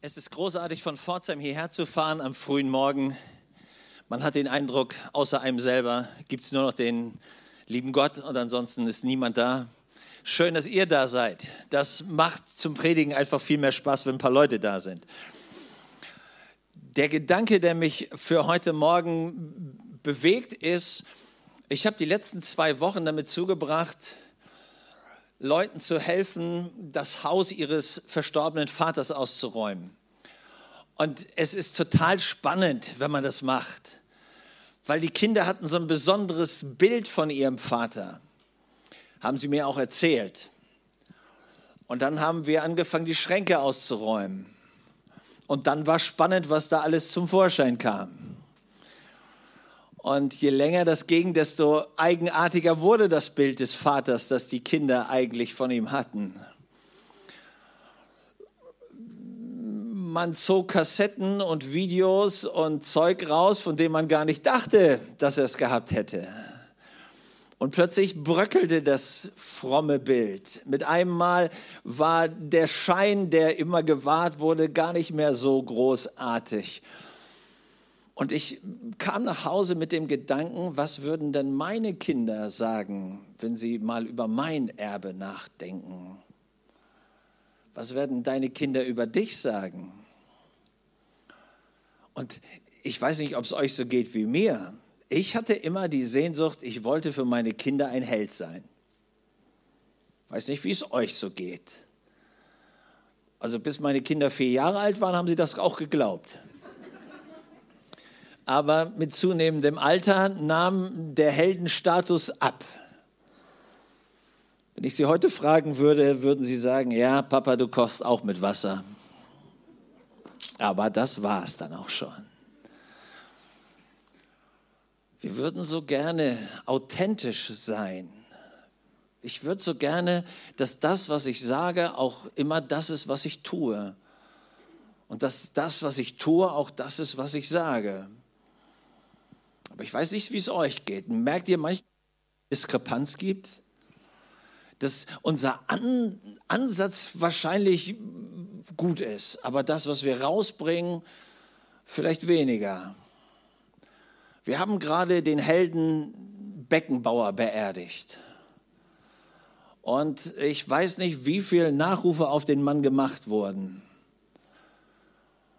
Es ist großartig, von Pforzheim hierher zu fahren am frühen Morgen. Man hat den Eindruck, außer einem selber gibt es nur noch den lieben Gott und ansonsten ist niemand da. Schön, dass ihr da seid. Das macht zum Predigen einfach viel mehr Spaß, wenn ein paar Leute da sind. Der Gedanke, der mich für heute Morgen bewegt, ist, ich habe die letzten zwei Wochen damit zugebracht, Leuten zu helfen, das Haus ihres verstorbenen Vaters auszuräumen. Und es ist total spannend, wenn man das macht, weil die Kinder hatten so ein besonderes Bild von ihrem Vater, haben sie mir auch erzählt. Und dann haben wir angefangen, die Schränke auszuräumen. Und dann war spannend, was da alles zum Vorschein kam. Und je länger das ging, desto eigenartiger wurde das Bild des Vaters, das die Kinder eigentlich von ihm hatten. Man zog Kassetten und Videos und Zeug raus, von dem man gar nicht dachte, dass er es gehabt hätte. Und plötzlich bröckelte das fromme Bild. Mit einem Mal war der Schein, der immer gewahrt wurde, gar nicht mehr so großartig. Und ich kam nach Hause mit dem Gedanken, was würden denn meine Kinder sagen, wenn sie mal über mein Erbe nachdenken? Was werden deine Kinder über dich sagen? Und ich weiß nicht, ob es euch so geht wie mir. Ich hatte immer die Sehnsucht, ich wollte für meine Kinder ein Held sein. Weiß nicht, wie es euch so geht. Also bis meine Kinder vier Jahre alt waren, haben sie das auch geglaubt aber mit zunehmendem Alter nahm der Heldenstatus ab. Wenn ich Sie heute fragen würde, würden Sie sagen, ja, Papa, du kochst auch mit Wasser. Aber das war es dann auch schon. Wir würden so gerne authentisch sein. Ich würde so gerne, dass das, was ich sage, auch immer das ist, was ich tue. Und dass das, was ich tue, auch das ist, was ich sage. Aber ich weiß nicht, wie es euch geht. Merkt ihr manchmal, Diskrepanz gibt? Dass unser An Ansatz wahrscheinlich gut ist, aber das, was wir rausbringen, vielleicht weniger. Wir haben gerade den Helden Beckenbauer beerdigt. Und ich weiß nicht, wie viele Nachrufe auf den Mann gemacht wurden.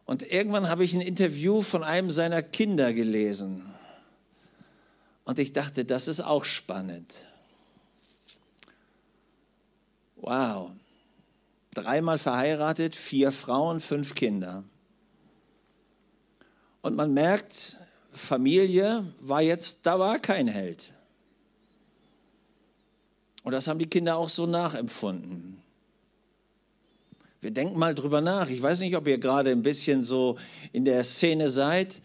Und irgendwann habe ich ein Interview von einem seiner Kinder gelesen. Und ich dachte, das ist auch spannend. Wow. Dreimal verheiratet, vier Frauen, fünf Kinder. Und man merkt, Familie war jetzt, da war kein Held. Und das haben die Kinder auch so nachempfunden. Wir denken mal drüber nach. Ich weiß nicht, ob ihr gerade ein bisschen so in der Szene seid.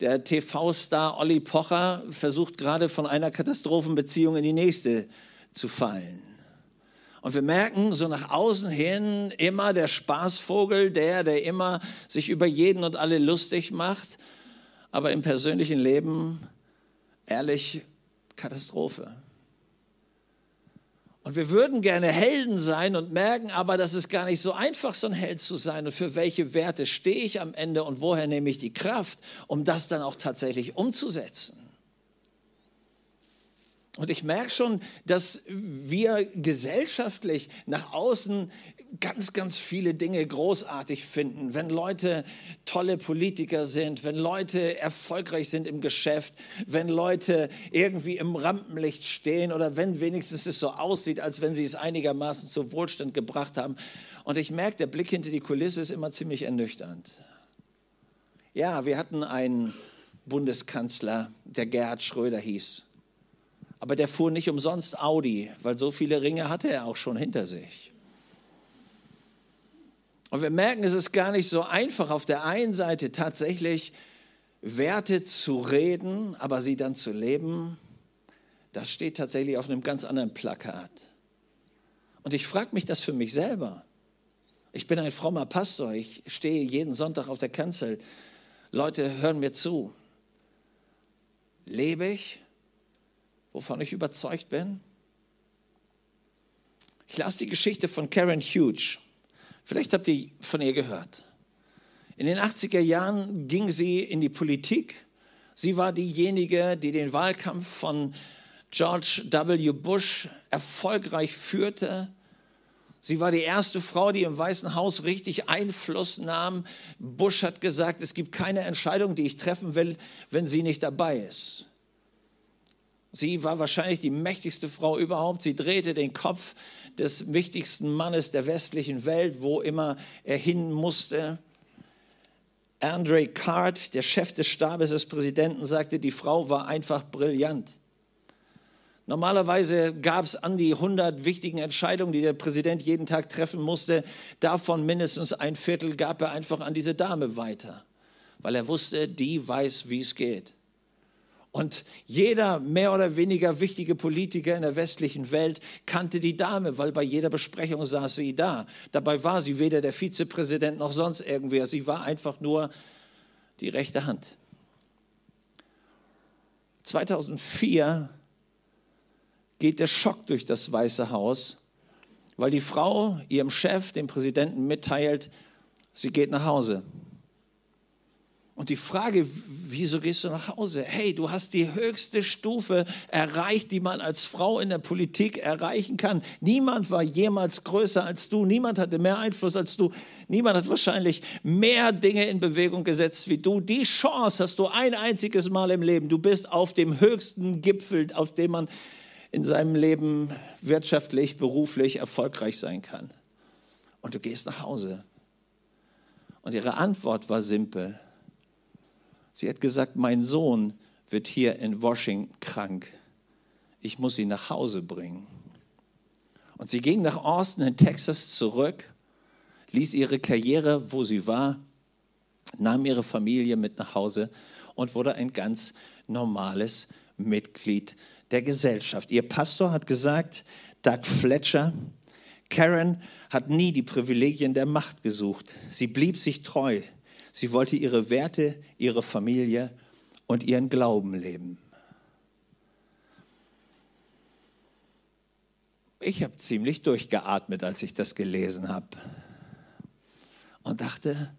Der TV-Star Olli Pocher versucht gerade von einer Katastrophenbeziehung in die nächste zu fallen. Und wir merken so nach außen hin immer der Spaßvogel, der, der immer sich über jeden und alle lustig macht, aber im persönlichen Leben ehrlich Katastrophe. Und wir würden gerne Helden sein und merken aber, dass es gar nicht so einfach, so ein Held zu sein. Und für welche Werte stehe ich am Ende und woher nehme ich die Kraft, um das dann auch tatsächlich umzusetzen? Und ich merke schon, dass wir gesellschaftlich nach außen ganz, ganz viele Dinge großartig finden. Wenn Leute tolle Politiker sind, wenn Leute erfolgreich sind im Geschäft, wenn Leute irgendwie im Rampenlicht stehen oder wenn wenigstens es so aussieht, als wenn sie es einigermaßen zu Wohlstand gebracht haben. Und ich merke, der Blick hinter die Kulisse ist immer ziemlich ernüchternd. Ja, wir hatten einen Bundeskanzler, der Gerhard Schröder hieß. Aber der fuhr nicht umsonst Audi, weil so viele Ringe hatte er auch schon hinter sich. Und wir merken, es ist gar nicht so einfach, auf der einen Seite tatsächlich Werte zu reden, aber sie dann zu leben. Das steht tatsächlich auf einem ganz anderen Plakat. Und ich frage mich das für mich selber. Ich bin ein frommer Pastor, ich stehe jeden Sonntag auf der Kanzel. Leute hören mir zu. Lebe ich wovon ich überzeugt bin? Ich las die Geschichte von Karen Hughes. Vielleicht habt ihr von ihr gehört. In den 80er Jahren ging sie in die Politik. Sie war diejenige, die den Wahlkampf von George W. Bush erfolgreich führte. Sie war die erste Frau, die im Weißen Haus richtig Einfluss nahm. Bush hat gesagt, es gibt keine Entscheidung, die ich treffen will, wenn sie nicht dabei ist. Sie war wahrscheinlich die mächtigste Frau überhaupt. Sie drehte den Kopf des wichtigsten Mannes der westlichen Welt, wo immer er hin musste. Andre Card, der Chef des Stabes des Präsidenten, sagte, die Frau war einfach brillant. Normalerweise gab es an die 100 wichtigen Entscheidungen, die der Präsident jeden Tag treffen musste. Davon mindestens ein Viertel gab er einfach an diese Dame weiter, weil er wusste, die weiß, wie es geht. Und jeder mehr oder weniger wichtige Politiker in der westlichen Welt kannte die Dame, weil bei jeder Besprechung saß sie da. Dabei war sie weder der Vizepräsident noch sonst irgendwer. Sie war einfach nur die rechte Hand. 2004 geht der Schock durch das Weiße Haus, weil die Frau ihrem Chef, dem Präsidenten, mitteilt, sie geht nach Hause. Und die Frage, wieso gehst du nach Hause? Hey, du hast die höchste Stufe erreicht, die man als Frau in der Politik erreichen kann. Niemand war jemals größer als du, niemand hatte mehr Einfluss als du, niemand hat wahrscheinlich mehr Dinge in Bewegung gesetzt wie du. Die Chance hast du ein einziges Mal im Leben. Du bist auf dem höchsten Gipfel, auf dem man in seinem Leben wirtschaftlich, beruflich erfolgreich sein kann. Und du gehst nach Hause. Und ihre Antwort war simpel. Sie hat gesagt, mein Sohn wird hier in Washington krank. Ich muss ihn nach Hause bringen. Und sie ging nach Austin in Texas zurück, ließ ihre Karriere, wo sie war, nahm ihre Familie mit nach Hause und wurde ein ganz normales Mitglied der Gesellschaft. Ihr Pastor hat gesagt, Doug Fletcher, Karen hat nie die Privilegien der Macht gesucht. Sie blieb sich treu. Sie wollte ihre Werte, ihre Familie und ihren Glauben leben. Ich habe ziemlich durchgeatmet, als ich das gelesen habe und dachte,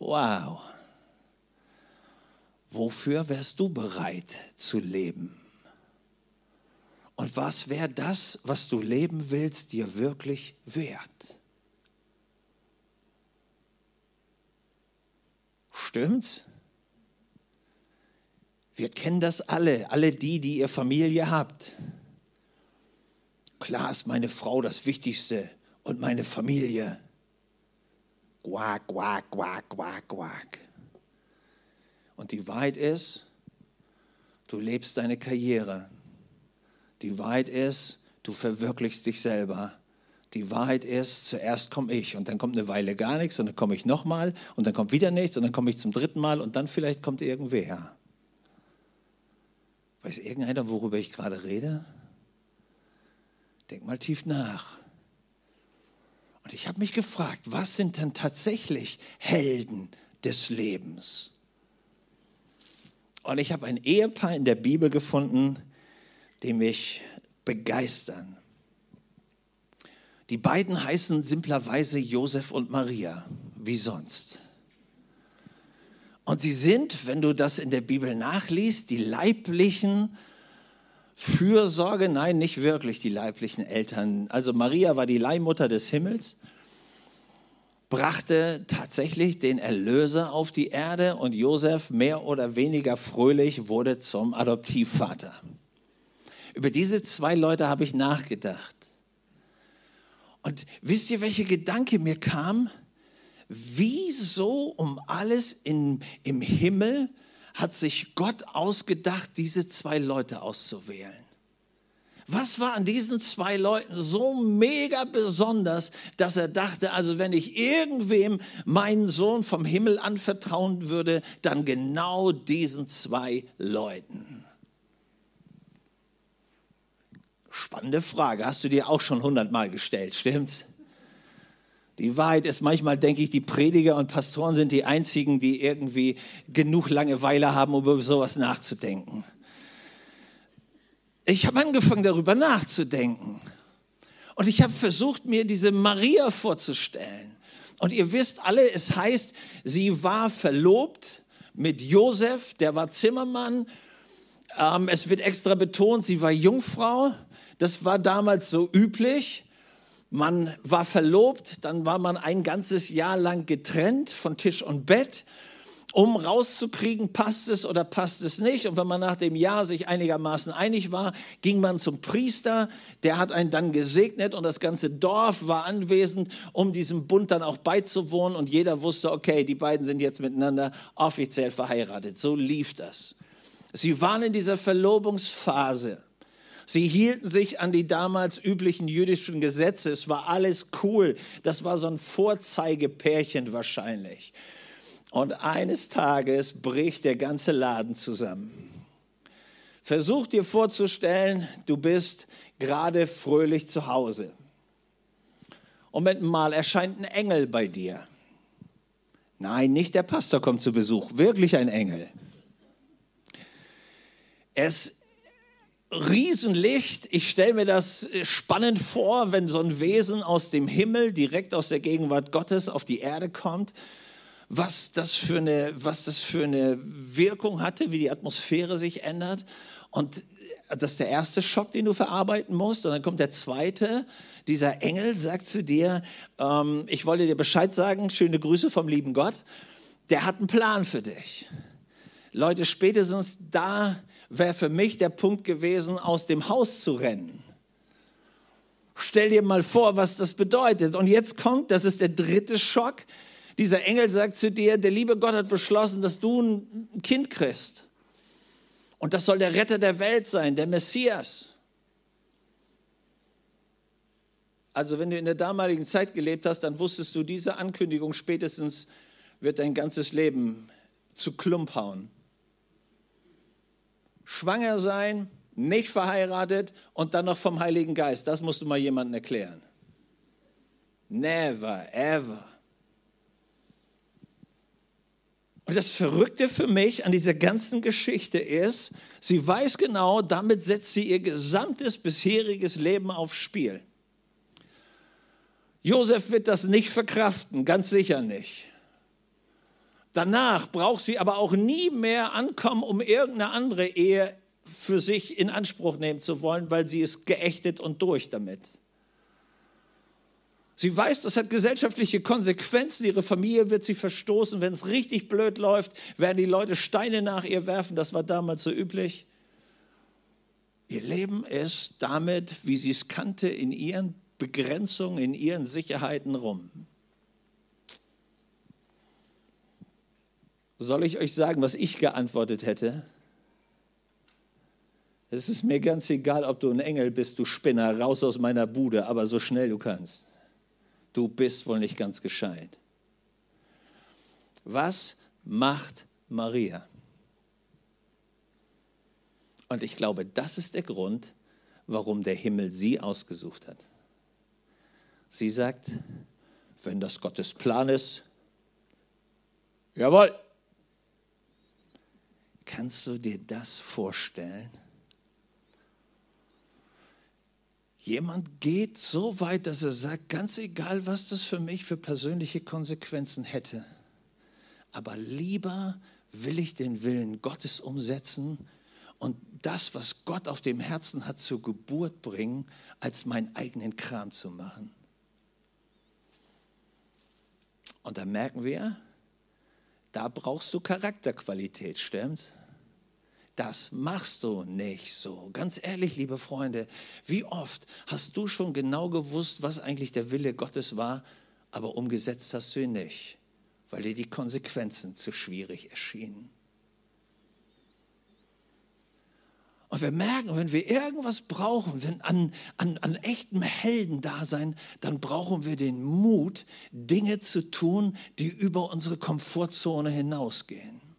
wow, wofür wärst du bereit zu leben? Und was wäre das, was du leben willst, dir wirklich wert? Stimmt's? Wir kennen das alle, alle die, die ihr Familie habt. Klar ist meine Frau das Wichtigste und meine Familie. Quack, quack, quack, quack, quack. Und die Wahrheit ist, du lebst deine Karriere. Die Wahrheit ist, du verwirklichst dich selber. Die Wahrheit ist, zuerst komme ich und dann kommt eine Weile gar nichts und dann komme ich nochmal und dann kommt wieder nichts und dann komme ich zum dritten Mal und dann vielleicht kommt irgendwer. Weiß irgendeiner, worüber ich gerade rede? Denk mal tief nach. Und ich habe mich gefragt, was sind denn tatsächlich Helden des Lebens? Und ich habe ein Ehepaar in der Bibel gefunden, die mich begeistern. Die beiden heißen simplerweise Josef und Maria, wie sonst. Und sie sind, wenn du das in der Bibel nachliest, die leiblichen Fürsorge, nein, nicht wirklich die leiblichen Eltern. Also Maria war die Leihmutter des Himmels, brachte tatsächlich den Erlöser auf die Erde und Josef mehr oder weniger fröhlich wurde zum Adoptivvater. Über diese zwei Leute habe ich nachgedacht. Und wisst ihr, welcher Gedanke mir kam? Wieso um alles in, im Himmel hat sich Gott ausgedacht, diese zwei Leute auszuwählen? Was war an diesen zwei Leuten so mega besonders, dass er dachte, also wenn ich irgendwem meinen Sohn vom Himmel anvertrauen würde, dann genau diesen zwei Leuten? Spannende Frage, hast du dir auch schon hundertmal gestellt, stimmt's? Die Wahrheit ist, manchmal denke ich, die Prediger und Pastoren sind die einzigen, die irgendwie genug Langeweile haben, um über sowas nachzudenken. Ich habe angefangen, darüber nachzudenken. Und ich habe versucht, mir diese Maria vorzustellen. Und ihr wisst alle, es heißt, sie war verlobt mit Josef, der war Zimmermann. Ähm, es wird extra betont, sie war Jungfrau. Das war damals so üblich. Man war verlobt, dann war man ein ganzes Jahr lang getrennt von Tisch und Bett um rauszukriegen, passt es oder passt es nicht. Und wenn man nach dem Jahr sich einigermaßen einig war, ging man zum Priester, der hat einen dann gesegnet und das ganze Dorf war anwesend, um diesem Bund dann auch beizuwohnen. Und jeder wusste, okay, die beiden sind jetzt miteinander offiziell verheiratet. So lief das. Sie waren in dieser Verlobungsphase. Sie hielten sich an die damals üblichen jüdischen Gesetze. Es war alles cool. Das war so ein Vorzeigepärchen wahrscheinlich. Und eines Tages bricht der ganze Laden zusammen. Versuch dir vorzustellen, du bist gerade fröhlich zu Hause. Und mit mal erscheint ein Engel bei dir. Nein, nicht der Pastor kommt zu Besuch, wirklich ein Engel. Es Riesenlicht. Ich stelle mir das spannend vor, wenn so ein Wesen aus dem Himmel, direkt aus der Gegenwart Gottes, auf die Erde kommt was das für eine, was das für eine Wirkung hatte, wie die Atmosphäre sich ändert. Und das ist der erste Schock, den du verarbeiten musst. Und dann kommt der zweite. Dieser Engel sagt zu dir, ähm, ich wollte dir Bescheid sagen, schöne Grüße vom lieben Gott. Der hat einen Plan für dich. Leute, spätestens da wäre für mich der Punkt gewesen, aus dem Haus zu rennen. Stell dir mal vor, was das bedeutet. Und jetzt kommt, das ist der dritte Schock, dieser Engel sagt zu dir, der liebe Gott hat beschlossen, dass du ein Kind kriegst. Und das soll der Retter der Welt sein, der Messias. Also wenn du in der damaligen Zeit gelebt hast, dann wusstest du, diese Ankündigung spätestens wird dein ganzes Leben zu Klump hauen. Schwanger sein, nicht verheiratet und dann noch vom Heiligen Geist, das musst du mal jemandem erklären. Never, ever. Und das Verrückte für mich an dieser ganzen Geschichte ist, sie weiß genau, damit setzt sie ihr gesamtes bisheriges Leben aufs Spiel. Josef wird das nicht verkraften, ganz sicher nicht. Danach braucht sie aber auch nie mehr ankommen, um irgendeine andere Ehe für sich in Anspruch nehmen zu wollen, weil sie ist geächtet und durch damit. Sie weiß, das hat gesellschaftliche Konsequenzen. Ihre Familie wird sie verstoßen. Wenn es richtig blöd läuft, werden die Leute Steine nach ihr werfen. Das war damals so üblich. Ihr Leben ist damit, wie sie es kannte, in ihren Begrenzungen, in ihren Sicherheiten rum. Soll ich euch sagen, was ich geantwortet hätte? Es ist mir ganz egal, ob du ein Engel bist, du Spinner, raus aus meiner Bude, aber so schnell du kannst du bist wohl nicht ganz gescheit. Was macht Maria? Und ich glaube, das ist der Grund, warum der Himmel sie ausgesucht hat. Sie sagt, wenn das Gottes Plan ist, jawohl. Kannst du dir das vorstellen? Jemand geht so weit, dass er sagt, ganz egal, was das für mich für persönliche Konsequenzen hätte, aber lieber will ich den Willen Gottes umsetzen und das, was Gott auf dem Herzen hat, zur Geburt bringen, als meinen eigenen Kram zu machen. Und da merken wir, da brauchst du Charakterqualität, stimmt's? Das machst du nicht so. Ganz ehrlich, liebe Freunde, wie oft hast du schon genau gewusst, was eigentlich der Wille Gottes war, aber umgesetzt hast du ihn nicht, weil dir die Konsequenzen zu schwierig erschienen? Und wir merken, wenn wir irgendwas brauchen, wenn an, an, an echtem Heldendasein, dann brauchen wir den Mut, Dinge zu tun, die über unsere Komfortzone hinausgehen.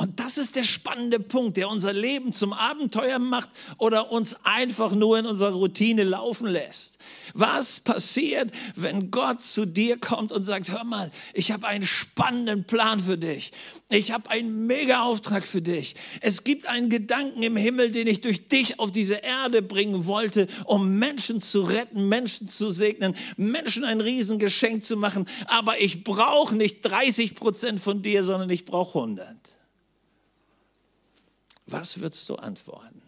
Und das ist der spannende Punkt, der unser Leben zum Abenteuer macht oder uns einfach nur in unserer Routine laufen lässt. Was passiert, wenn Gott zu dir kommt und sagt, hör mal, ich habe einen spannenden Plan für dich. Ich habe einen mega Auftrag für dich. Es gibt einen Gedanken im Himmel, den ich durch dich auf diese Erde bringen wollte, um Menschen zu retten, Menschen zu segnen, Menschen ein Riesengeschenk zu machen. Aber ich brauche nicht 30 Prozent von dir, sondern ich brauche 100. Was würdest du antworten?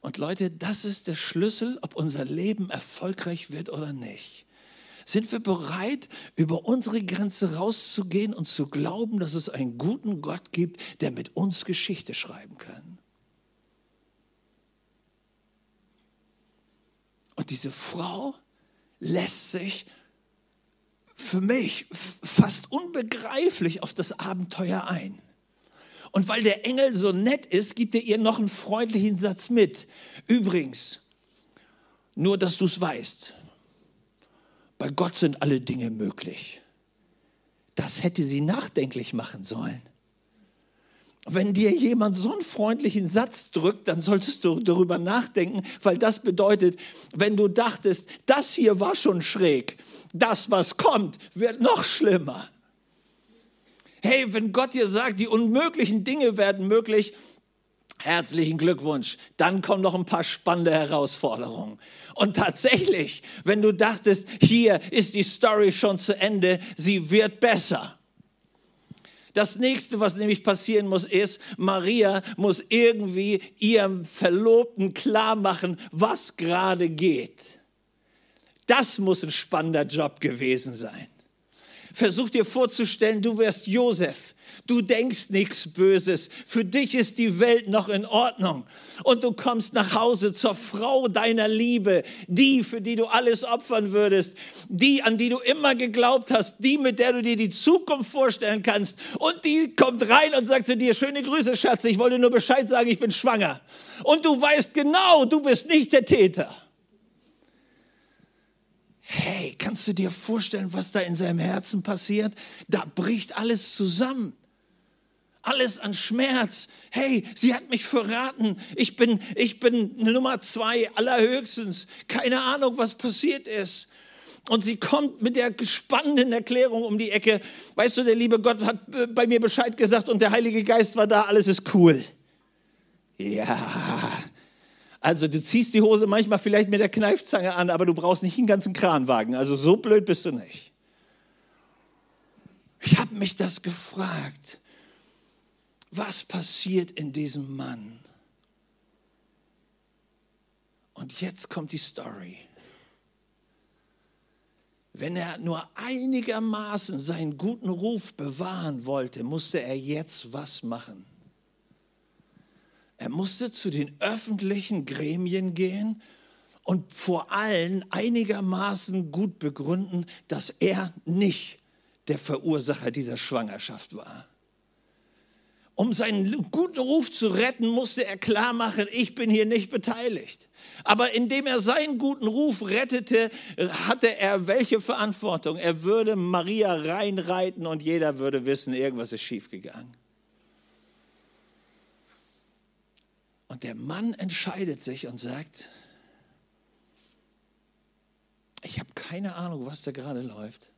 Und Leute, das ist der Schlüssel, ob unser Leben erfolgreich wird oder nicht. Sind wir bereit, über unsere Grenze rauszugehen und zu glauben, dass es einen guten Gott gibt, der mit uns Geschichte schreiben kann? Und diese Frau lässt sich für mich fast unbegreiflich auf das Abenteuer ein. Und weil der Engel so nett ist, gibt er ihr noch einen freundlichen Satz mit. Übrigens, nur dass du es weißt, bei Gott sind alle Dinge möglich. Das hätte sie nachdenklich machen sollen. Wenn dir jemand so einen freundlichen Satz drückt, dann solltest du darüber nachdenken, weil das bedeutet, wenn du dachtest, das hier war schon schräg, das, was kommt, wird noch schlimmer hey, wenn Gott dir sagt, die unmöglichen Dinge werden möglich, herzlichen Glückwunsch, dann kommen noch ein paar spannende Herausforderungen. Und tatsächlich, wenn du dachtest, hier ist die Story schon zu Ende, sie wird besser. Das nächste, was nämlich passieren muss, ist, Maria muss irgendwie ihrem Verlobten klar machen, was gerade geht. Das muss ein spannender Job gewesen sein. Versuch dir vorzustellen, du wärst Josef. Du denkst nichts Böses. Für dich ist die Welt noch in Ordnung. Und du kommst nach Hause zur Frau deiner Liebe, die, für die du alles opfern würdest, die, an die du immer geglaubt hast, die, mit der du dir die Zukunft vorstellen kannst. Und die kommt rein und sagt zu dir, schöne Grüße, Schatz, ich wollte nur Bescheid sagen, ich bin schwanger. Und du weißt genau, du bist nicht der Täter. Hey, kannst du dir vorstellen, was da in seinem Herzen passiert? Da bricht alles zusammen. Alles an Schmerz. Hey, sie hat mich verraten. Ich bin, ich bin Nummer zwei allerhöchstens. Keine Ahnung, was passiert ist. Und sie kommt mit der spannenden Erklärung um die Ecke. Weißt du, der liebe Gott hat äh, bei mir Bescheid gesagt und der Heilige Geist war da. Alles ist cool. Ja, also du ziehst die Hose manchmal vielleicht mit der Kneifzange an, aber du brauchst nicht einen ganzen Kranwagen. Also so blöd bist du nicht. Ich habe mich das gefragt. Was passiert in diesem Mann? Und jetzt kommt die Story. Wenn er nur einigermaßen seinen guten Ruf bewahren wollte, musste er jetzt was machen. Er musste zu den öffentlichen Gremien gehen und vor allen einigermaßen gut begründen, dass er nicht der Verursacher dieser Schwangerschaft war. Um seinen guten Ruf zu retten, musste er klar machen, ich bin hier nicht beteiligt. Aber indem er seinen guten Ruf rettete, hatte er welche Verantwortung? Er würde Maria reinreiten und jeder würde wissen, irgendwas ist schiefgegangen. Und der Mann entscheidet sich und sagt, ich habe keine Ahnung, was da gerade läuft,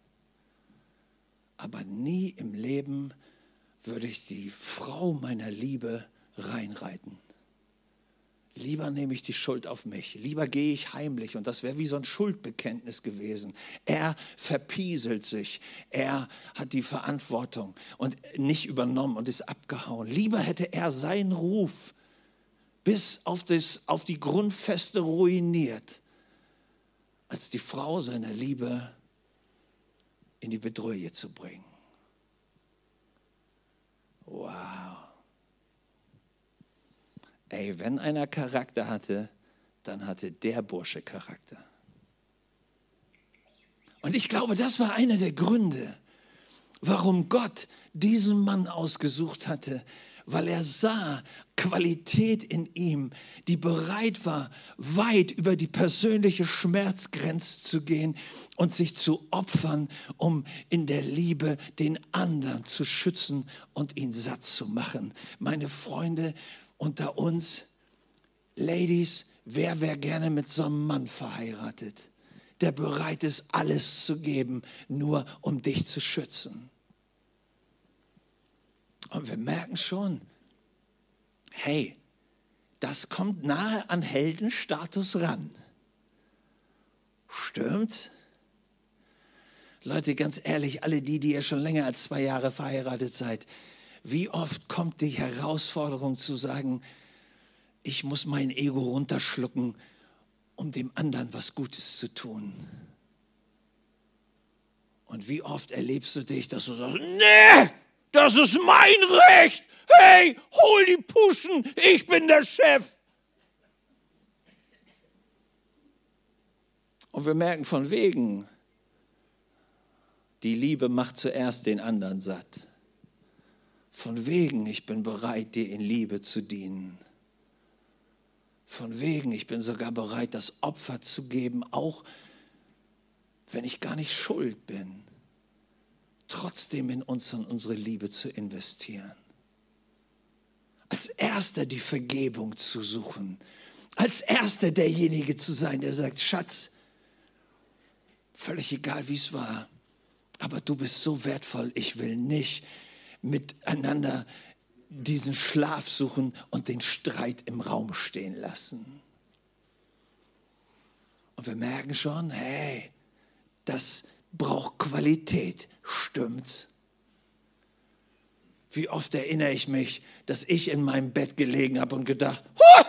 aber nie im Leben würde ich die Frau meiner Liebe reinreiten. Lieber nehme ich die Schuld auf mich. Lieber gehe ich heimlich. Und das wäre wie so ein Schuldbekenntnis gewesen. Er verpieselt sich. Er hat die Verantwortung und nicht übernommen und ist abgehauen. Lieber hätte er seinen Ruf bis auf, das, auf die Grundfeste ruiniert, als die Frau seiner Liebe in die Bedrohung zu bringen. Wow. Ey, wenn einer Charakter hatte, dann hatte der Bursche Charakter. Und ich glaube, das war einer der Gründe, warum Gott diesen Mann ausgesucht hatte, weil er sah Qualität in ihm, die bereit war, weit über die persönliche Schmerzgrenze zu gehen und sich zu opfern, um in der Liebe den anderen zu schützen und ihn satt zu machen. Meine Freunde unter uns, Ladies, wer wäre gerne mit so einem Mann verheiratet, der bereit ist, alles zu geben, nur um dich zu schützen? Und wir merken schon, hey, das kommt nahe an Heldenstatus ran. Stimmt's? Leute, ganz ehrlich, alle die, die ihr schon länger als zwei Jahre verheiratet seid, wie oft kommt die Herausforderung zu sagen, ich muss mein Ego runterschlucken, um dem anderen was Gutes zu tun? Und wie oft erlebst du dich, dass du sagst, nee, das ist mein Recht. Hey, hol die Puschen, ich bin der Chef. Und wir merken von wegen, die Liebe macht zuerst den anderen satt. Von wegen, ich bin bereit, dir in Liebe zu dienen. Von wegen, ich bin sogar bereit, das Opfer zu geben, auch wenn ich gar nicht schuld bin trotzdem in uns und unsere Liebe zu investieren. Als erster die Vergebung zu suchen. Als erster derjenige zu sein, der sagt, Schatz, völlig egal wie es war, aber du bist so wertvoll, ich will nicht miteinander diesen Schlaf suchen und den Streit im Raum stehen lassen. Und wir merken schon, hey, das braucht Qualität. Stimmt's? Wie oft erinnere ich mich, dass ich in meinem Bett gelegen habe und gedacht, ha!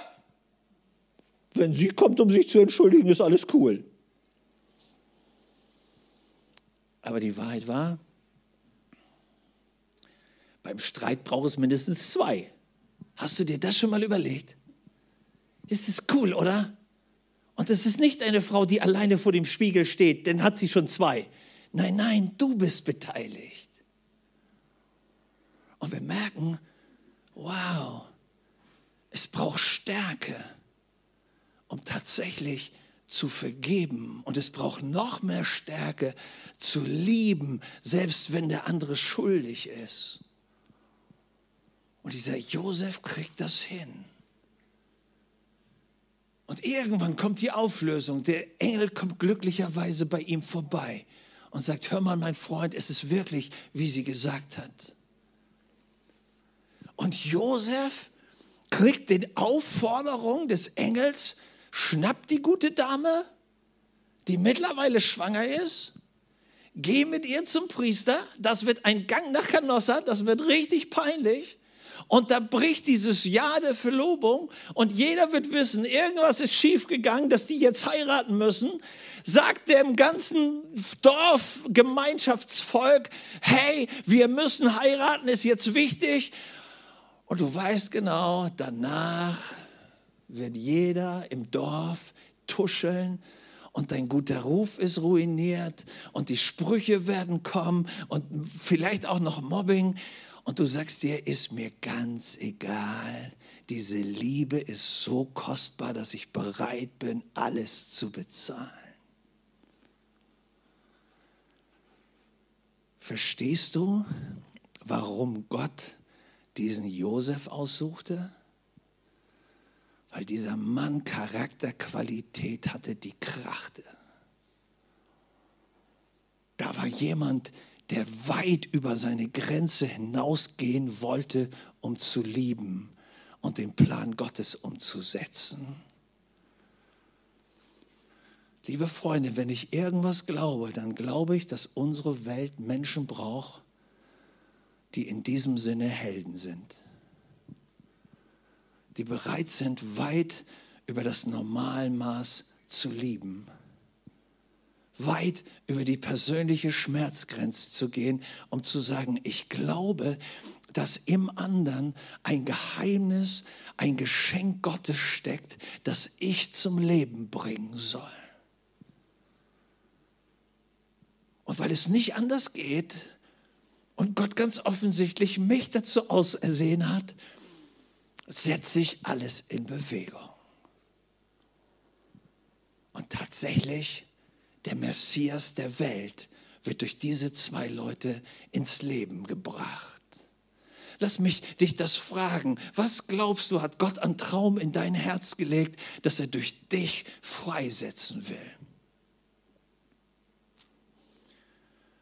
wenn sie kommt, um sich zu entschuldigen, ist alles cool. Aber die Wahrheit war, beim Streit braucht es mindestens zwei. Hast du dir das schon mal überlegt? Das ist cool, oder? Und es ist nicht eine Frau, die alleine vor dem Spiegel steht, denn hat sie schon zwei. Nein, nein, du bist beteiligt. Und wir merken, wow, es braucht Stärke, um tatsächlich zu vergeben. Und es braucht noch mehr Stärke zu lieben, selbst wenn der andere schuldig ist. Und dieser Josef kriegt das hin. Und irgendwann kommt die Auflösung. Der Engel kommt glücklicherweise bei ihm vorbei und sagt, hör mal, mein Freund, es ist wirklich, wie sie gesagt hat. Und Josef kriegt den Aufforderung des Engels, schnappt die gute Dame, die mittlerweile schwanger ist, geh mit ihr zum Priester, das wird ein Gang nach Canossa, das wird richtig peinlich. Und da bricht dieses Jahr der Verlobung und jeder wird wissen, irgendwas ist schiefgegangen, dass die jetzt heiraten müssen. Sagt dem ganzen Dorf, Gemeinschaftsvolk, hey, wir müssen heiraten, ist jetzt wichtig. Und du weißt genau, danach wird jeder im Dorf tuscheln und dein guter Ruf ist ruiniert und die Sprüche werden kommen und vielleicht auch noch Mobbing und du sagst dir, ist mir ganz egal. Diese Liebe ist so kostbar, dass ich bereit bin, alles zu bezahlen. Verstehst du, warum Gott diesen Josef aussuchte? Weil dieser Mann Charakterqualität hatte, die krachte. Da war jemand, der der weit über seine Grenze hinausgehen wollte, um zu lieben und den Plan Gottes umzusetzen. Liebe Freunde, wenn ich irgendwas glaube, dann glaube ich, dass unsere Welt Menschen braucht, die in diesem Sinne Helden sind. Die bereit sind, weit über das Normalmaß zu lieben weit über die persönliche Schmerzgrenze zu gehen, um zu sagen, ich glaube, dass im anderen ein Geheimnis, ein Geschenk Gottes steckt, das ich zum Leben bringen soll. Und weil es nicht anders geht, und Gott ganz offensichtlich mich dazu ausersehen hat, setze ich alles in Bewegung. Und tatsächlich, der Messias der Welt wird durch diese zwei Leute ins Leben gebracht. Lass mich dich das fragen. Was glaubst du, hat Gott an Traum in dein Herz gelegt, dass er durch dich freisetzen will?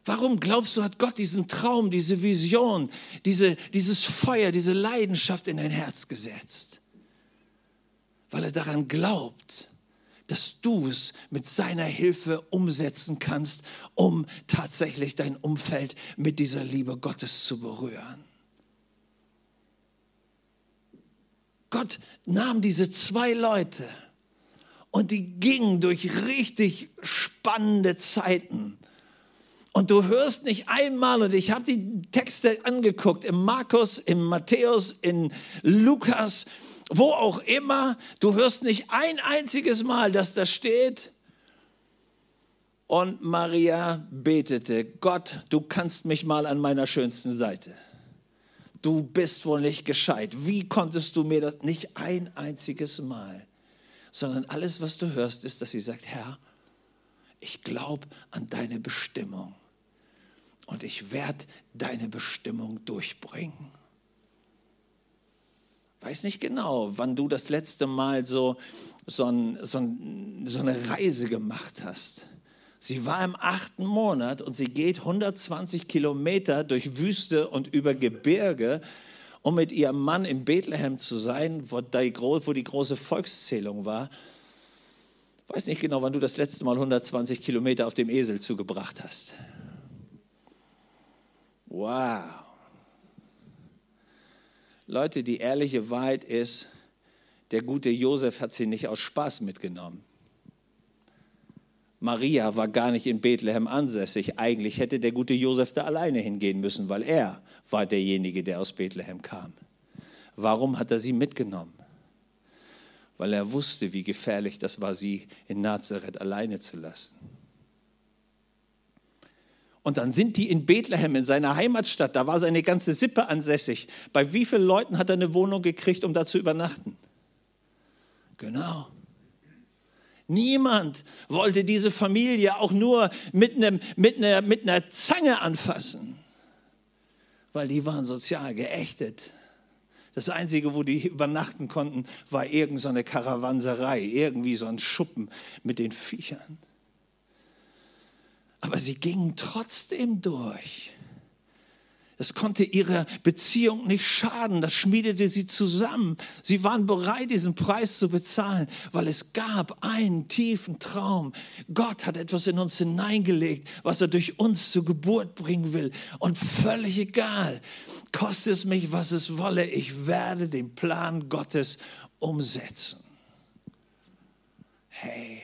Warum glaubst du, hat Gott diesen Traum, diese Vision, diese, dieses Feuer, diese Leidenschaft in dein Herz gesetzt? Weil er daran glaubt, dass du es mit seiner Hilfe umsetzen kannst, um tatsächlich dein Umfeld mit dieser Liebe Gottes zu berühren. Gott nahm diese zwei Leute und die gingen durch richtig spannende Zeiten. Und du hörst nicht einmal, und ich habe die Texte angeguckt, im Markus, im Matthäus, in Lukas, wo auch immer, du hörst nicht ein einziges Mal, dass da steht, und Maria betete, Gott, du kannst mich mal an meiner schönsten Seite. Du bist wohl nicht gescheit. Wie konntest du mir das nicht ein einziges Mal? Sondern alles, was du hörst, ist, dass sie sagt, Herr, ich glaube an deine Bestimmung und ich werde deine Bestimmung durchbringen. Weiß nicht genau, wann du das letzte Mal so, so, ein, so, ein, so eine Reise gemacht hast. Sie war im achten Monat und sie geht 120 Kilometer durch Wüste und über Gebirge, um mit ihrem Mann in Bethlehem zu sein, wo die, wo die große Volkszählung war. Weiß nicht genau, wann du das letzte Mal 120 Kilometer auf dem Esel zugebracht hast. Wow. Leute, die ehrliche Wahrheit ist, der gute Josef hat sie nicht aus Spaß mitgenommen. Maria war gar nicht in Bethlehem ansässig. Eigentlich hätte der gute Josef da alleine hingehen müssen, weil er war derjenige, der aus Bethlehem kam. Warum hat er sie mitgenommen? Weil er wusste, wie gefährlich das war, sie in Nazareth alleine zu lassen. Und dann sind die in Bethlehem, in seiner Heimatstadt, da war seine ganze Sippe ansässig. Bei wie vielen Leuten hat er eine Wohnung gekriegt, um da zu übernachten? Genau. Niemand wollte diese Familie auch nur mit, einem, mit, einer, mit einer Zange anfassen, weil die waren sozial geächtet. Das Einzige, wo die übernachten konnten, war irgendeine so Karawanserei, irgendwie so ein Schuppen mit den Viechern. Aber sie gingen trotzdem durch. Es konnte ihrer Beziehung nicht schaden. Das schmiedete sie zusammen. Sie waren bereit, diesen Preis zu bezahlen, weil es gab einen tiefen Traum. Gott hat etwas in uns hineingelegt, was er durch uns zur Geburt bringen will. Und völlig egal, kostet es mich, was es wolle, ich werde den Plan Gottes umsetzen. Hey,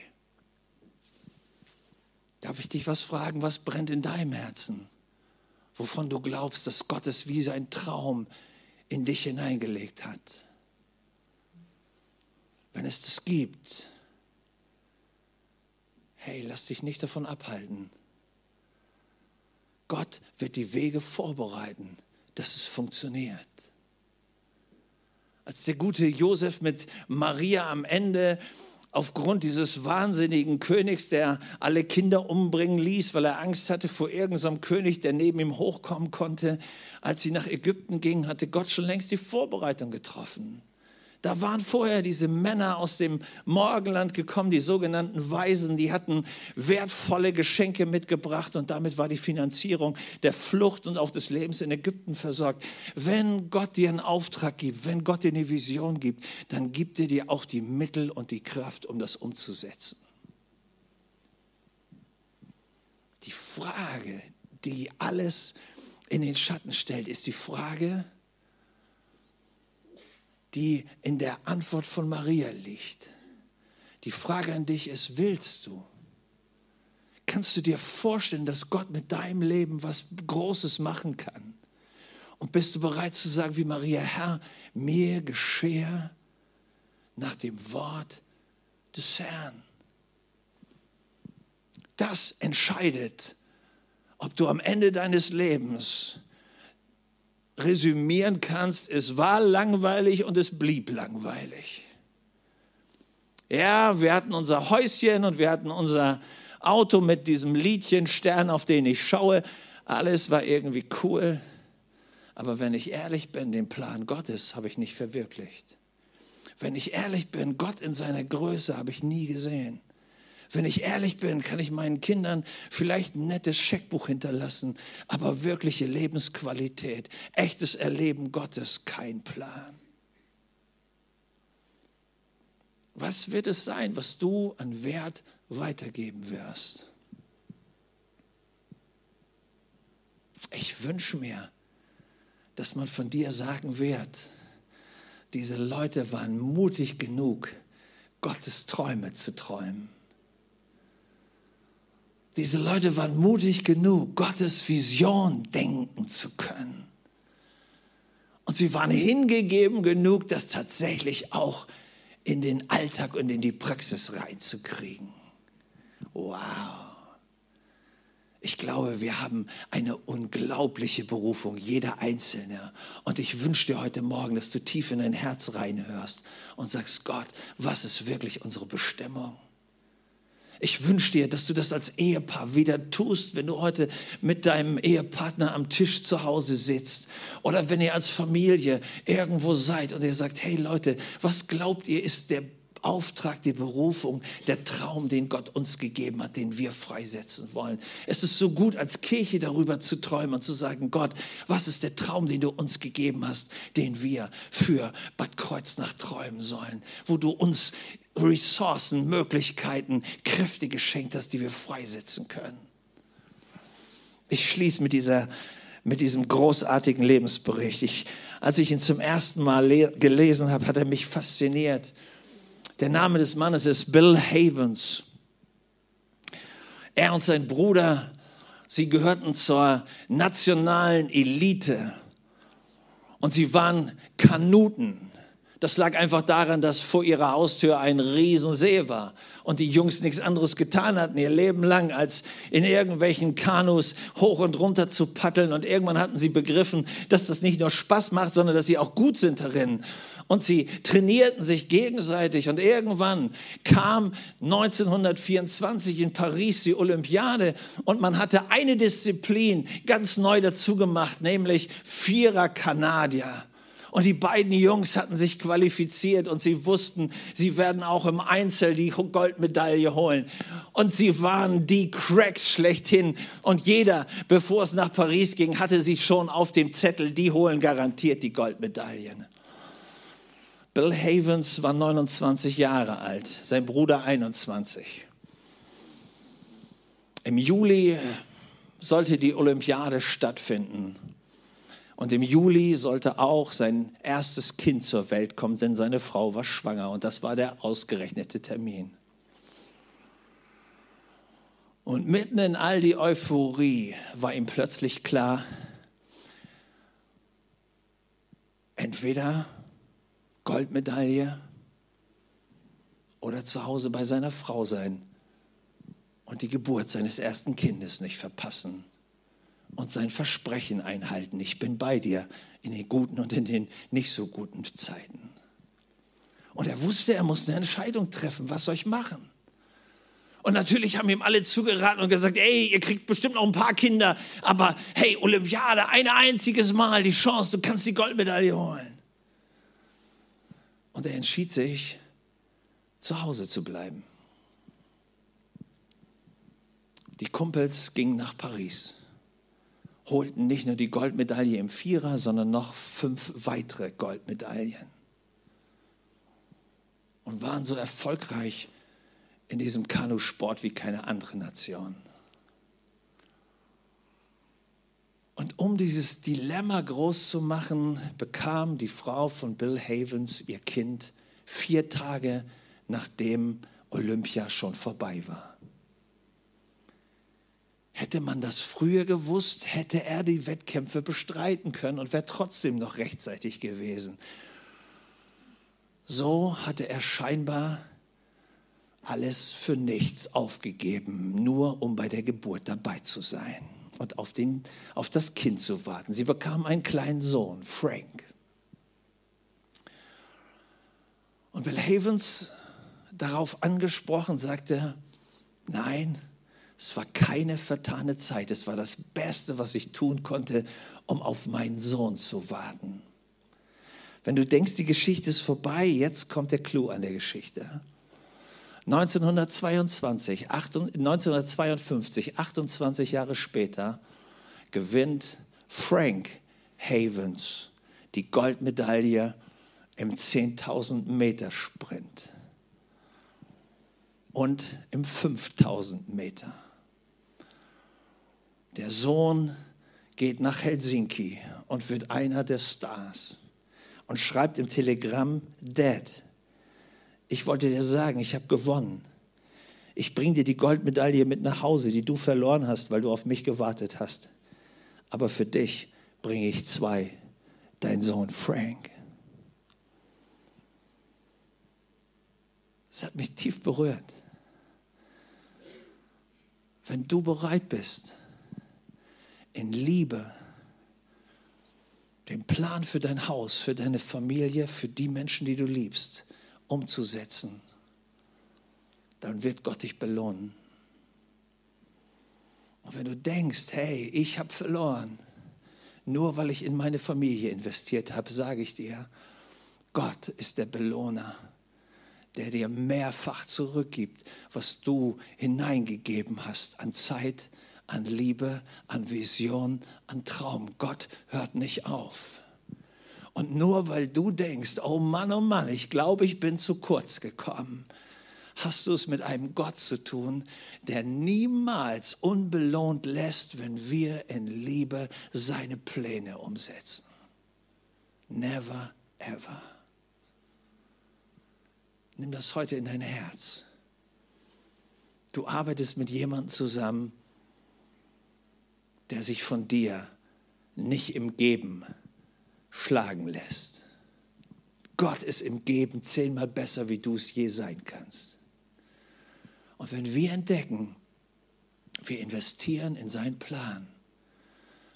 Darf ich dich was fragen, was brennt in deinem Herzen? Wovon du glaubst, dass Gott es wie sein Traum in dich hineingelegt hat. Wenn es das gibt, hey, lass dich nicht davon abhalten. Gott wird die Wege vorbereiten, dass es funktioniert. Als der gute Josef mit Maria am Ende aufgrund dieses wahnsinnigen Königs, der alle Kinder umbringen ließ, weil er Angst hatte vor irgendeinem König, der neben ihm hochkommen konnte. Als sie nach Ägypten gingen, hatte Gott schon längst die Vorbereitung getroffen. Da waren vorher diese Männer aus dem Morgenland gekommen, die sogenannten Weisen, die hatten wertvolle Geschenke mitgebracht und damit war die Finanzierung der Flucht und auch des Lebens in Ägypten versorgt. Wenn Gott dir einen Auftrag gibt, wenn Gott dir eine Vision gibt, dann gibt er dir auch die Mittel und die Kraft, um das umzusetzen. Die Frage, die alles in den Schatten stellt, ist die Frage, die in der Antwort von Maria liegt. Die Frage an dich ist, willst du? Kannst du dir vorstellen, dass Gott mit deinem Leben was Großes machen kann? Und bist du bereit zu sagen wie Maria, Herr, mir geschehe nach dem Wort des Herrn. Das entscheidet, ob du am Ende deines Lebens resümieren kannst, es war langweilig und es blieb langweilig. Ja, wir hatten unser Häuschen und wir hatten unser Auto mit diesem Liedchen Stern, auf den ich schaue. Alles war irgendwie cool. Aber wenn ich ehrlich bin, den Plan Gottes habe ich nicht verwirklicht. Wenn ich ehrlich bin, Gott in seiner Größe habe ich nie gesehen. Wenn ich ehrlich bin, kann ich meinen Kindern vielleicht ein nettes Scheckbuch hinterlassen, aber wirkliche Lebensqualität, echtes Erleben Gottes, kein Plan. Was wird es sein, was du an Wert weitergeben wirst? Ich wünsche mir, dass man von dir sagen wird, diese Leute waren mutig genug, Gottes Träume zu träumen. Diese Leute waren mutig genug, Gottes Vision denken zu können. Und sie waren hingegeben genug, das tatsächlich auch in den Alltag und in die Praxis reinzukriegen. Wow. Ich glaube, wir haben eine unglaubliche Berufung, jeder Einzelne. Und ich wünsche dir heute Morgen, dass du tief in dein Herz reinhörst und sagst, Gott, was ist wirklich unsere Bestimmung? Ich wünsche dir, dass du das als Ehepaar wieder tust, wenn du heute mit deinem Ehepartner am Tisch zu Hause sitzt oder wenn ihr als Familie irgendwo seid und ihr sagt, hey Leute, was glaubt ihr ist der Auftrag, die Berufung, der Traum, den Gott uns gegeben hat, den wir freisetzen wollen. Es ist so gut, als Kirche darüber zu träumen und zu sagen, Gott, was ist der Traum, den du uns gegeben hast, den wir für Bad Kreuznach träumen sollen, wo du uns Ressourcen, Möglichkeiten, Kräfte geschenkt hast, die wir freisetzen können. Ich schließe mit, dieser, mit diesem großartigen Lebensbericht. Ich, als ich ihn zum ersten Mal gelesen habe, hat er mich fasziniert. Der Name des Mannes ist Bill Havens. Er und sein Bruder, sie gehörten zur nationalen Elite und sie waren Kanuten. Das lag einfach daran, dass vor ihrer Haustür ein Riesensee war und die Jungs nichts anderes getan hatten, ihr Leben lang, als in irgendwelchen Kanus hoch und runter zu paddeln. Und irgendwann hatten sie begriffen, dass das nicht nur Spaß macht, sondern dass sie auch gut sind darin. Und sie trainierten sich gegenseitig. Und irgendwann kam 1924 in Paris die Olympiade und man hatte eine Disziplin ganz neu dazu gemacht, nämlich Vierer Kanadier. Und die beiden Jungs hatten sich qualifiziert und sie wussten, sie werden auch im Einzel die Goldmedaille holen. Und sie waren die Cracks schlechthin. Und jeder, bevor es nach Paris ging, hatte sich schon auf dem Zettel, die holen garantiert die Goldmedaillen. Bill Havens war 29 Jahre alt, sein Bruder 21. Im Juli sollte die Olympiade stattfinden. Und im Juli sollte auch sein erstes Kind zur Welt kommen, denn seine Frau war schwanger und das war der ausgerechnete Termin. Und mitten in all die Euphorie war ihm plötzlich klar, entweder Goldmedaille oder zu Hause bei seiner Frau sein und die Geburt seines ersten Kindes nicht verpassen und sein Versprechen einhalten. Ich bin bei dir in den guten und in den nicht so guten Zeiten. Und er wusste, er muss eine Entscheidung treffen. Was soll ich machen? Und natürlich haben ihm alle zugeraten und gesagt, ey, ihr kriegt bestimmt noch ein paar Kinder, aber hey, Olympiade, ein einziges Mal die Chance, du kannst die Goldmedaille holen. Und er entschied sich, zu Hause zu bleiben. Die Kumpels gingen nach Paris holten nicht nur die Goldmedaille im Vierer, sondern noch fünf weitere Goldmedaillen. Und waren so erfolgreich in diesem Kanusport wie keine andere Nation. Und um dieses Dilemma groß zu machen, bekam die Frau von Bill Havens ihr Kind vier Tage nachdem Olympia schon vorbei war. Hätte man das früher gewusst, hätte er die Wettkämpfe bestreiten können und wäre trotzdem noch rechtzeitig gewesen. So hatte er scheinbar alles für nichts aufgegeben, nur um bei der Geburt dabei zu sein. und auf, den, auf das Kind zu warten. Sie bekam einen kleinen Sohn, Frank. Und Bill Havens, darauf angesprochen, sagte, nein, es war keine vertane Zeit, es war das Beste, was ich tun konnte, um auf meinen Sohn zu warten. Wenn du denkst, die Geschichte ist vorbei, jetzt kommt der Clou an der Geschichte. 1922, 1952, 28 Jahre später, gewinnt Frank Havens die Goldmedaille im 10.000 Meter Sprint und im 5.000 Meter. Der Sohn geht nach Helsinki und wird einer der Stars und schreibt im Telegramm, Dad, ich wollte dir sagen, ich habe gewonnen. Ich bringe dir die Goldmedaille mit nach Hause, die du verloren hast, weil du auf mich gewartet hast. Aber für dich bringe ich zwei, dein Sohn Frank. Das hat mich tief berührt. Wenn du bereit bist, in Liebe den Plan für dein Haus, für deine Familie, für die Menschen, die du liebst, umzusetzen, dann wird Gott dich belohnen. Und wenn du denkst, hey, ich habe verloren, nur weil ich in meine Familie investiert habe, sage ich dir, Gott ist der Belohner, der dir mehrfach zurückgibt, was du hineingegeben hast an Zeit, an Liebe, an Vision, an Traum. Gott hört nicht auf. Und nur weil du denkst, oh Mann, oh Mann, ich glaube, ich bin zu kurz gekommen, hast du es mit einem Gott zu tun, der niemals unbelohnt lässt, wenn wir in Liebe seine Pläne umsetzen. Never, ever. Nimm das heute in dein Herz. Du arbeitest mit jemandem zusammen, der sich von dir nicht im Geben schlagen lässt. Gott ist im Geben zehnmal besser, wie du es je sein kannst. Und wenn wir entdecken, wir investieren in seinen Plan.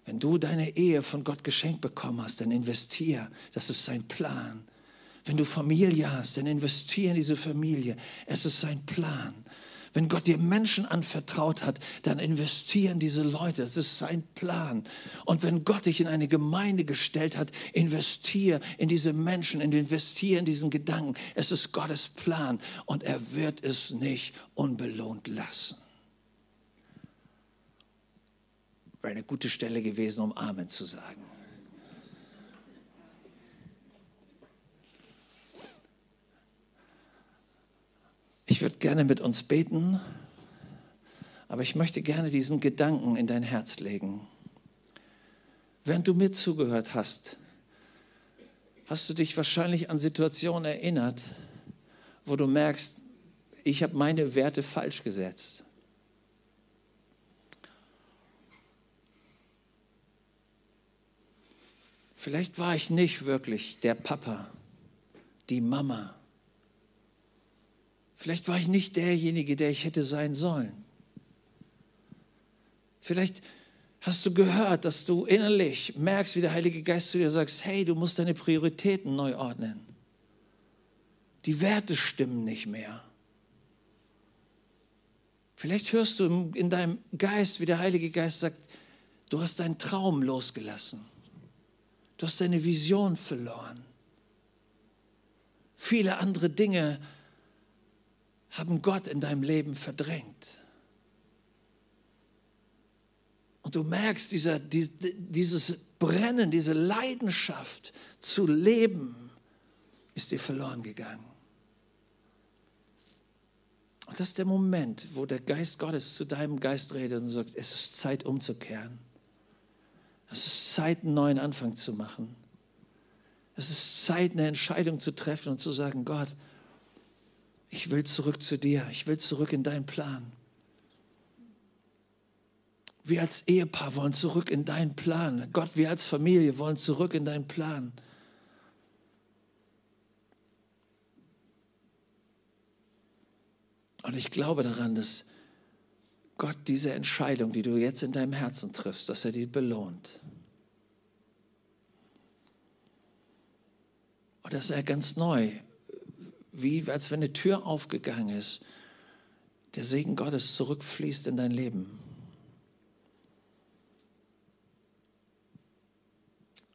Wenn du deine Ehe von Gott geschenkt bekommen hast, dann investier. Das ist sein Plan. Wenn du Familie hast, dann investier in diese Familie. Es ist sein Plan. Wenn Gott dir Menschen anvertraut hat, dann investieren diese Leute. Das ist sein Plan. Und wenn Gott dich in eine Gemeinde gestellt hat, investier in diese Menschen, investier in diesen Gedanken. Es ist Gottes Plan und er wird es nicht unbelohnt lassen. Wäre eine gute Stelle gewesen, um Amen zu sagen. Ich würde gerne mit uns beten, aber ich möchte gerne diesen Gedanken in dein Herz legen. Während du mir zugehört hast, hast du dich wahrscheinlich an Situationen erinnert, wo du merkst, ich habe meine Werte falsch gesetzt. Vielleicht war ich nicht wirklich der Papa, die Mama, Vielleicht war ich nicht derjenige, der ich hätte sein sollen. Vielleicht hast du gehört, dass du innerlich merkst, wie der Heilige Geist zu dir sagt, hey, du musst deine Prioritäten neu ordnen. Die Werte stimmen nicht mehr. Vielleicht hörst du in deinem Geist, wie der Heilige Geist sagt, du hast deinen Traum losgelassen. Du hast deine Vision verloren. Viele andere Dinge haben Gott in deinem Leben verdrängt. Und du merkst, dieser, dieses Brennen, diese Leidenschaft zu leben, ist dir verloren gegangen. Und das ist der Moment, wo der Geist Gottes zu deinem Geist redet und sagt, es ist Zeit umzukehren. Es ist Zeit, einen neuen Anfang zu machen. Es ist Zeit, eine Entscheidung zu treffen und zu sagen, Gott, ich will zurück zu dir, ich will zurück in deinen Plan. Wir als Ehepaar wollen zurück in deinen Plan. Gott, wir als Familie wollen zurück in deinen Plan. Und ich glaube daran, dass Gott diese Entscheidung, die du jetzt in deinem Herzen triffst, dass er die belohnt. Und dass er ganz neu, wie als wenn eine Tür aufgegangen ist, der Segen Gottes zurückfließt in dein Leben.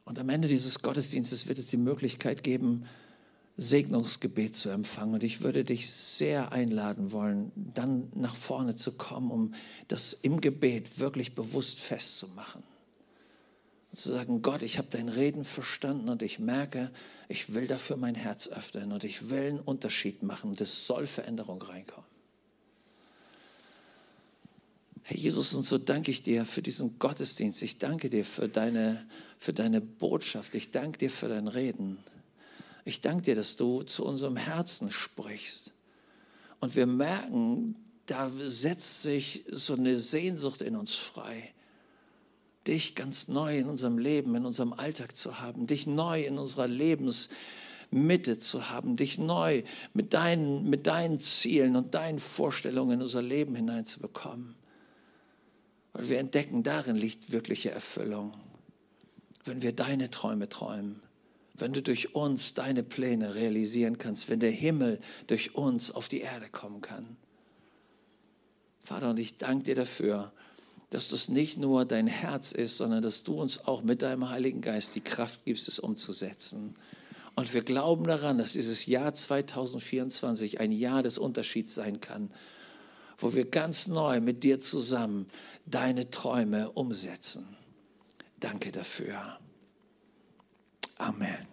Und am Ende dieses Gottesdienstes wird es die Möglichkeit geben, Segnungsgebet zu empfangen. Und ich würde dich sehr einladen wollen, dann nach vorne zu kommen, um das im Gebet wirklich bewusst festzumachen. Zu sagen, Gott, ich habe dein Reden verstanden und ich merke, ich will dafür mein Herz öffnen und ich will einen Unterschied machen und es soll Veränderung reinkommen. Herr Jesus, und so danke ich dir für diesen Gottesdienst. Ich danke dir für deine, für deine Botschaft. Ich danke dir für dein Reden. Ich danke dir, dass du zu unserem Herzen sprichst. Und wir merken, da setzt sich so eine Sehnsucht in uns frei, dich ganz neu in unserem Leben, in unserem Alltag zu haben, dich neu in unserer Lebensmitte zu haben, dich neu mit deinen, mit deinen Zielen und deinen Vorstellungen in unser Leben hineinzubekommen. Weil wir entdecken, darin liegt wirkliche Erfüllung, wenn wir deine Träume träumen wenn du durch uns deine Pläne realisieren kannst, wenn der Himmel durch uns auf die Erde kommen kann. Vater, und ich danke dir dafür, dass das nicht nur dein Herz ist, sondern dass du uns auch mit deinem Heiligen Geist die Kraft gibst, es umzusetzen. Und wir glauben daran, dass dieses Jahr 2024 ein Jahr des Unterschieds sein kann, wo wir ganz neu mit dir zusammen deine Träume umsetzen. Danke dafür. Amen.